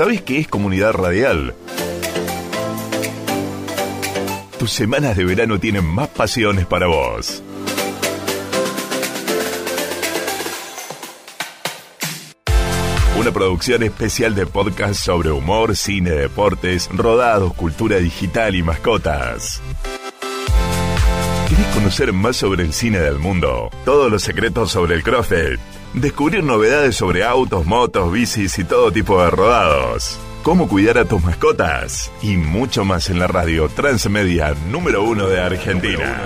¿Sabes qué es comunidad radial? Tus semanas de verano tienen más pasiones para vos. Una producción especial de podcast sobre humor, cine, deportes, rodados, cultura digital y mascotas. ¿Querés conocer más sobre el cine del mundo? Todos los secretos sobre el CrossFit Descubrir novedades sobre autos, motos, bicis y todo tipo de rodados. Cómo cuidar a tus mascotas. Y mucho más en la radio Transmedia número uno de Argentina.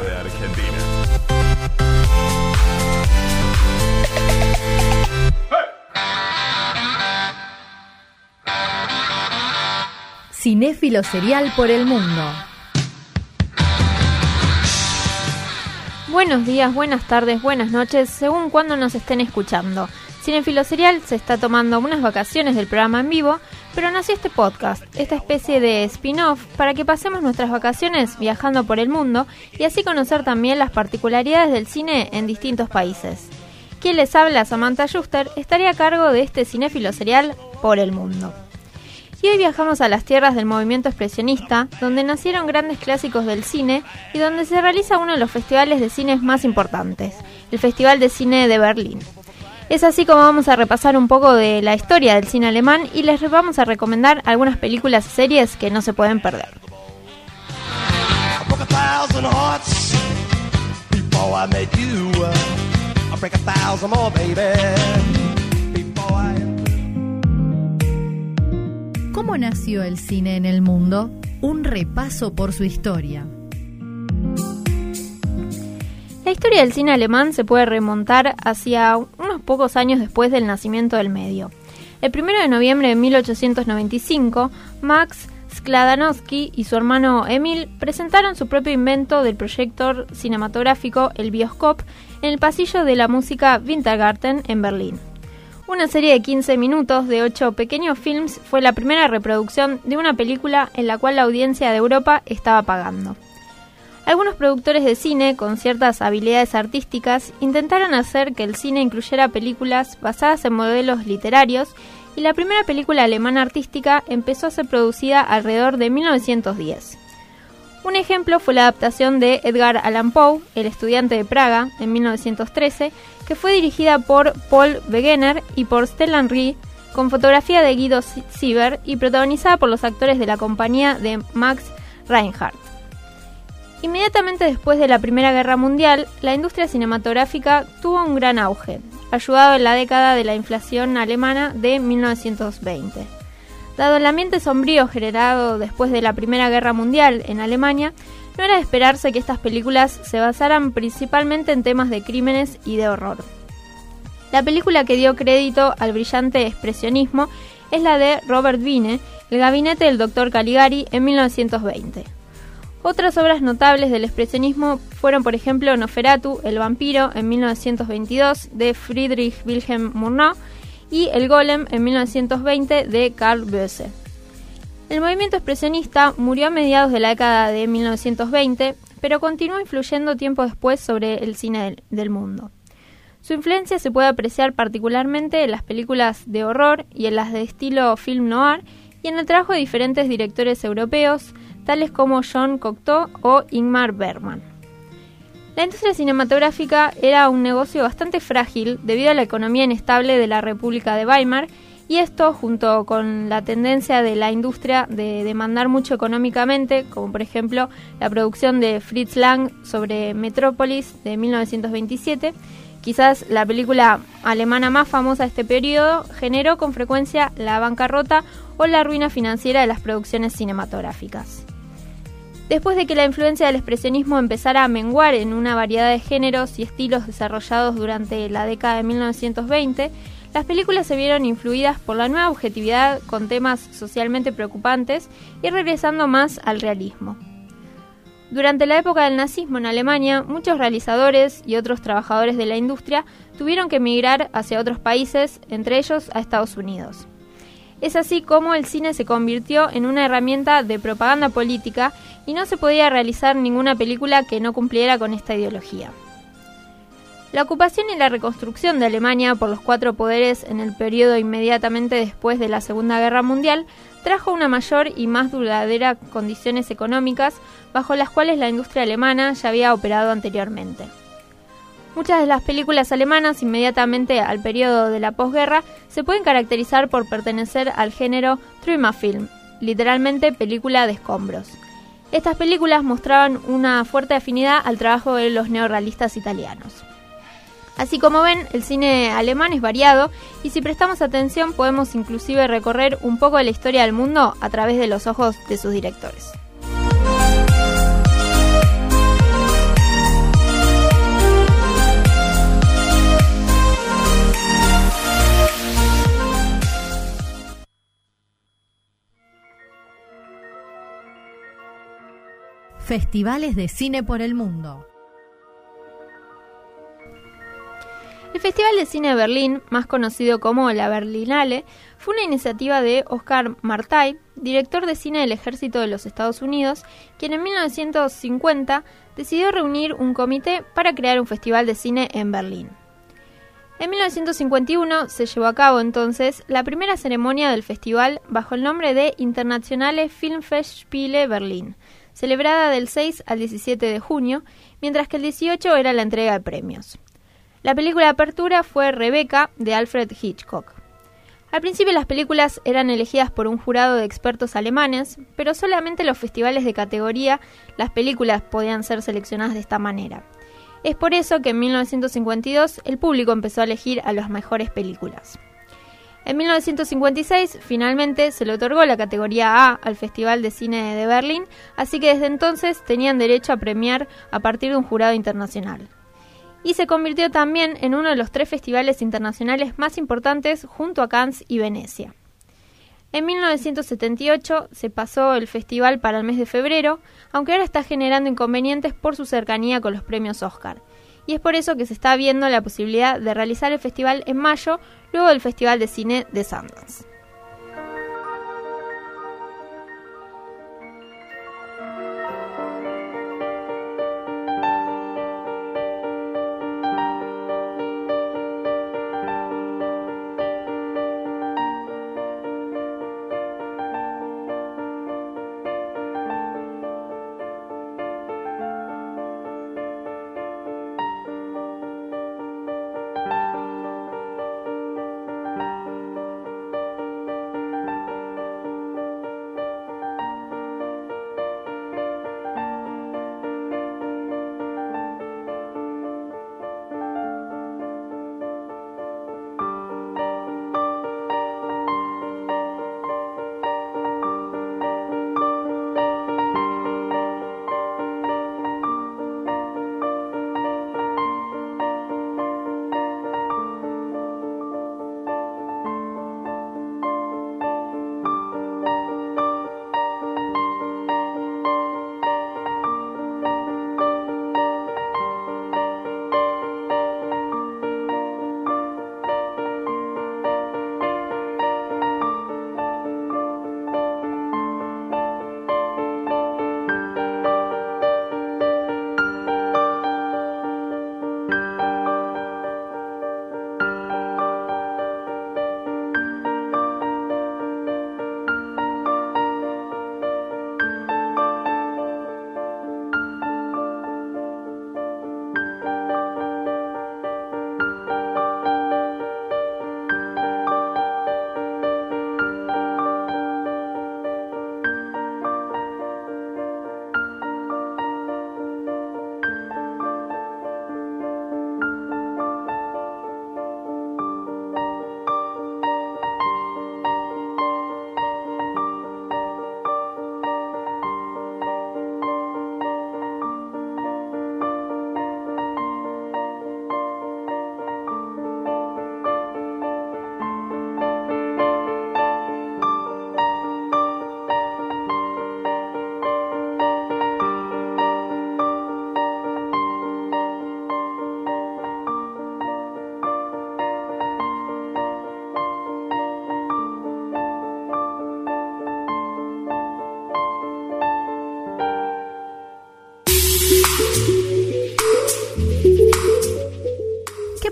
Cinéfilo serial por el mundo. Buenos días, buenas tardes, buenas noches, según cuando nos estén escuchando. Cinefilo Serial se está tomando unas vacaciones del programa en vivo, pero nació este podcast, esta especie de spin-off, para que pasemos nuestras vacaciones viajando por el mundo y así conocer también las particularidades del cine en distintos países. Quien les habla, Samantha Schuster, estaría a cargo de este cinéfilo serial por el mundo. Y hoy viajamos a las tierras del movimiento expresionista, donde nacieron grandes clásicos del cine y donde se realiza uno de los festivales de cine más importantes, el Festival de Cine de Berlín. Es así como vamos a repasar un poco de la historia del cine alemán y les vamos a recomendar algunas películas y series que no se pueden perder. ¿Cómo nació el cine en el mundo? Un repaso por su historia. La historia del cine alemán se puede remontar hacia unos pocos años después del nacimiento del medio. El 1 de noviembre de 1895, Max Skladanowski y su hermano Emil presentaron su propio invento del proyector cinematográfico, el Bioscop, en el pasillo de la música Wintergarten en Berlín. Una serie de 15 minutos de 8 pequeños films fue la primera reproducción de una película en la cual la audiencia de Europa estaba pagando. Algunos productores de cine con ciertas habilidades artísticas intentaron hacer que el cine incluyera películas basadas en modelos literarios y la primera película alemana artística empezó a ser producida alrededor de 1910. Un ejemplo fue la adaptación de Edgar Allan Poe, El estudiante de Praga, en 1913, que fue dirigida por Paul Wegener y por Stellan Rie, con fotografía de Guido Sieber y protagonizada por los actores de la compañía de Max Reinhardt. Inmediatamente después de la Primera Guerra Mundial, la industria cinematográfica tuvo un gran auge, ayudado en la década de la inflación alemana de 1920. Dado el ambiente sombrío generado después de la Primera Guerra Mundial en Alemania, no era de esperarse que estas películas se basaran principalmente en temas de crímenes y de horror. La película que dio crédito al brillante expresionismo es la de Robert Wiene, El gabinete del Dr. Caligari, en 1920. Otras obras notables del expresionismo fueron, por ejemplo, Noferatu, El vampiro, en 1922, de Friedrich Wilhelm Murnau, y El golem, en 1920, de Carl Böse. El movimiento expresionista murió a mediados de la década de 1920, pero continuó influyendo tiempo después sobre el cine del, mundo. Su influencia se puede apreciar particularmente en las películas de horror y en las de estilo film noir y en el trabajo de diferentes directores europeos, tales como John Cocteau o Ingmar Bergman. La industria cinematográfica era un negocio bastante frágil debido a la economía inestable de la República de Weimar y esto, junto con la tendencia de la industria de demandar mucho económicamente, como por ejemplo la producción de Fritz Lang sobre Metrópolis de 1927, quizás la película alemana más famosa de este periodo, generó con frecuencia la bancarrota o la ruina financiera de las producciones cinematográficas. Después de que la influencia del expresionismo empezara a menguar en una variedad de géneros y estilos desarrollados durante la década de 1920, las películas se vieron influidas por la nueva objetividad con temas socialmente preocupantes y regresando más al realismo. Durante la época del nazismo en Alemania, muchos realizadores y otros trabajadores de la industria tuvieron que emigrar hacia otros países, entre ellos a Estados Unidos. Es así como el cine se convirtió en una herramienta de propaganda política y no se podía realizar ninguna película que no cumpliera con esta ideología. La ocupación y la reconstrucción de Alemania por los cuatro poderes en el periodo inmediatamente después de la Segunda Guerra Mundial trajo una mayor y más duradera condiciones económicas bajo las cuales la industria alemana ya había operado anteriormente. Muchas de las películas alemanas inmediatamente al periodo de la posguerra se pueden caracterizar por pertenecer al género Trümmerfilm, literalmente película de escombros. Estas películas mostraban una fuerte afinidad al trabajo de los neorrealistas italianos. Así como ven, el cine alemán es variado y si prestamos atención podemos inclusive recorrer un poco de la historia del mundo a través de los ojos de sus directores. Festivales de cine por el mundo. El Festival de Cine de Berlín, más conocido como la Berlinale, fue una iniciativa de Oscar Martay, director de cine del Ejército de los Estados Unidos, quien en 1950 decidió reunir un comité para crear un festival de cine en Berlín. En 1951 se llevó a cabo entonces la primera ceremonia del festival bajo el nombre de Internationale Filmfestspiele Berlin, celebrada del 6 al 17 de junio, mientras que el 18 era la entrega de premios. La película de apertura fue Rebecca de Alfred Hitchcock. Al principio las películas eran elegidas por un jurado de expertos alemanes, pero solamente en los festivales de categoría las películas podían ser seleccionadas de esta manera. Es por eso que en 1952 el público empezó a elegir a las mejores películas. En 1956 finalmente se le otorgó la categoría A al Festival de Cine de Berlín, así que desde entonces tenían derecho a premiar a partir de un jurado internacional. Y se convirtió también en uno de los tres festivales internacionales más importantes junto a Cannes y Venecia. En 1978 se pasó el festival para el mes de febrero, aunque ahora está generando inconvenientes por su cercanía con los premios Oscar. Y es por eso que se está viendo la posibilidad de realizar el festival en mayo, luego del Festival de Cine de Sundance.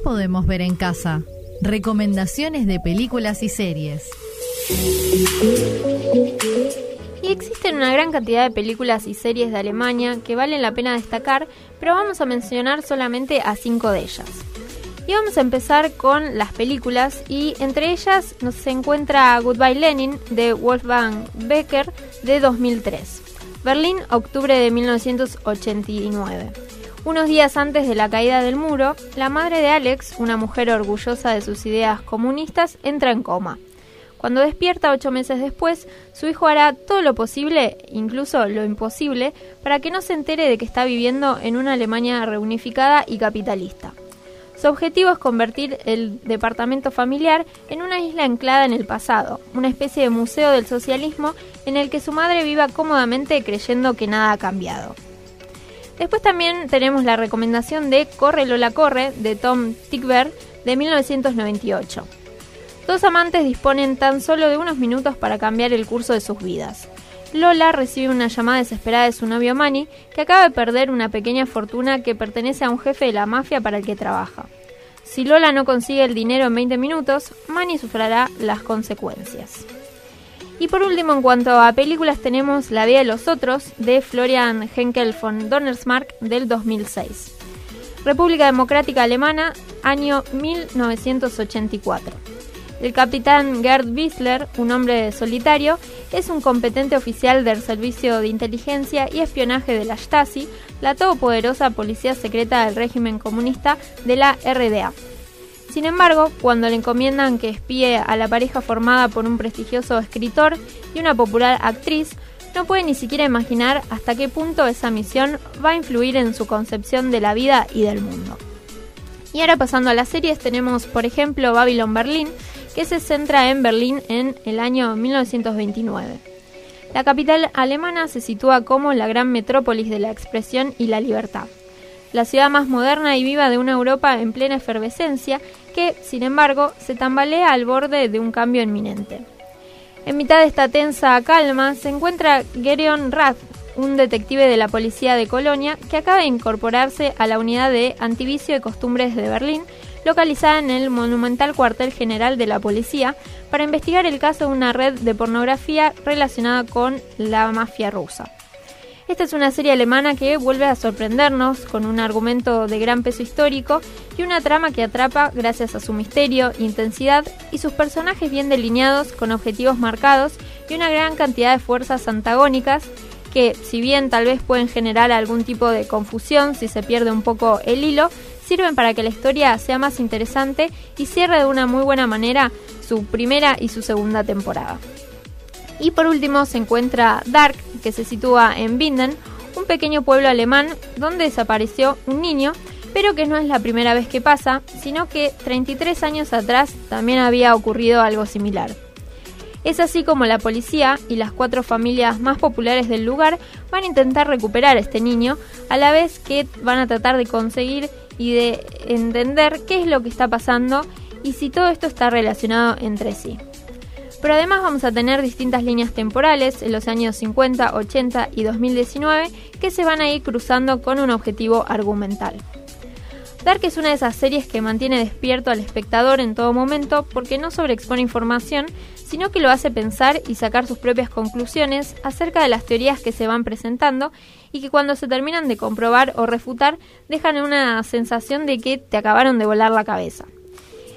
Podemos ver en casa? Recomendaciones de películas y series. Y existen una gran cantidad de películas y series de Alemania que valen la pena destacar, pero vamos a mencionar solamente a cinco de ellas. Y vamos a empezar con las películas y entre ellas nos encuentra Goodbye Lenin de Wolfgang Becker de 2003. Berlín, octubre de 1989. Unos días antes de la caída del muro, la madre de Alex, una mujer orgullosa de sus ideas comunistas, entra en coma. Cuando despierta ocho meses después, su hijo hará todo lo posible, incluso lo imposible, para que no se entere de que está viviendo en una Alemania reunificada y capitalista. Su objetivo es convertir el departamento familiar en una isla anclada en el pasado, una especie de museo del socialismo en el que su madre viva cómodamente creyendo que nada ha cambiado. Después también tenemos la recomendación de Corre Lola Corre de Tom Tickver de 1998. Dos amantes disponen tan solo de unos minutos para cambiar el curso de sus vidas. Lola recibe una llamada desesperada de su novio Manny, que acaba de perder una pequeña fortuna que pertenece a un jefe de la mafia para el que trabaja. Si Lola no consigue el dinero en 20 minutos, Manny sufrirá las consecuencias. Y por último, en cuanto a películas, tenemos La vida de los otros, de Florian Henkel von Donnersmarck, del 2006. República Democrática Alemana, año 1984. El capitán Gerd Wissler, un hombre solitario, es un competente oficial del Servicio de Inteligencia y Espionaje de la Stasi, la todopoderosa policía secreta del régimen comunista de la RDA. Sin embargo, cuando le encomiendan que espíe a la pareja formada por un prestigioso escritor y una popular actriz, no puede ni siquiera imaginar hasta qué punto esa misión va a influir en su concepción de la vida y del mundo. Y ahora pasando a las series tenemos por ejemplo Babylon Berlin, que se centra en Berlín en el año 1929. La capital alemana se sitúa como la gran metrópolis de la expresión y la libertad, la ciudad más moderna y viva de una Europa en plena efervescencia que, sin embargo, se tambalea al borde de un cambio inminente. En mitad de esta tensa calma se encuentra Gerion Rath, un detective de la policía de Colonia que acaba de incorporarse a la unidad de antivicio de costumbres de Berlín localizada en el monumental cuartel general de la policía, para investigar el caso de una red de pornografía relacionada con la mafia rusa. Esta es una serie alemana que vuelve a sorprendernos con un argumento de gran peso histórico y una trama que atrapa gracias a su misterio, intensidad y sus personajes bien delineados con objetivos marcados y una gran cantidad de fuerzas antagónicas que, si bien tal vez pueden generar algún tipo de confusión si se pierde un poco el hilo, sirven para que la historia sea más interesante y cierre de una muy buena manera su primera y su segunda temporada. Y por último se encuentra Dark, que se sitúa en Binden, un pequeño pueblo alemán donde desapareció un niño, pero que no es la primera vez que pasa, sino que 33 años atrás también había ocurrido algo similar. Es así como la policía y las cuatro familias más populares del lugar van a intentar recuperar a este niño, a la vez que van a tratar de conseguir y de entender qué es lo que está pasando y si todo esto está relacionado entre sí. Pero además vamos a tener distintas líneas temporales en los años 50, 80 y 2019 que se van a ir cruzando con un objetivo argumental. Dark es una de esas series que mantiene despierto al espectador en todo momento porque no sobreexpone información, sino que lo hace pensar y sacar sus propias conclusiones acerca de las teorías que se van presentando y que cuando se terminan de comprobar o refutar dejan una sensación de que te acabaron de volar la cabeza.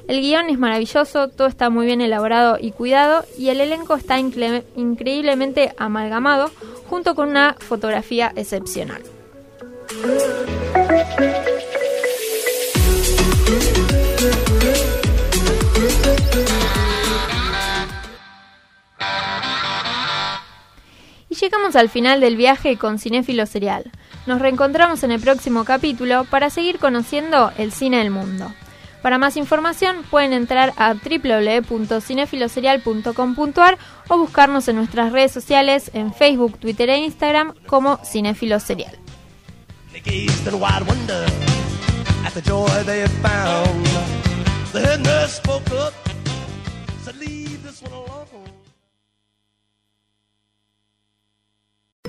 El guion es maravilloso, todo está muy bien elaborado y cuidado y el elenco está increíblemente amalgamado junto con una fotografía excepcional. Y llegamos al final del viaje con Cinéfilo Serial. Nos reencontramos en el próximo capítulo para seguir conociendo el cine del mundo. Para más información pueden entrar a www.cinefiloserial.com.ar o buscarnos en nuestras redes sociales en Facebook, Twitter e Instagram como Cinefilo Serial.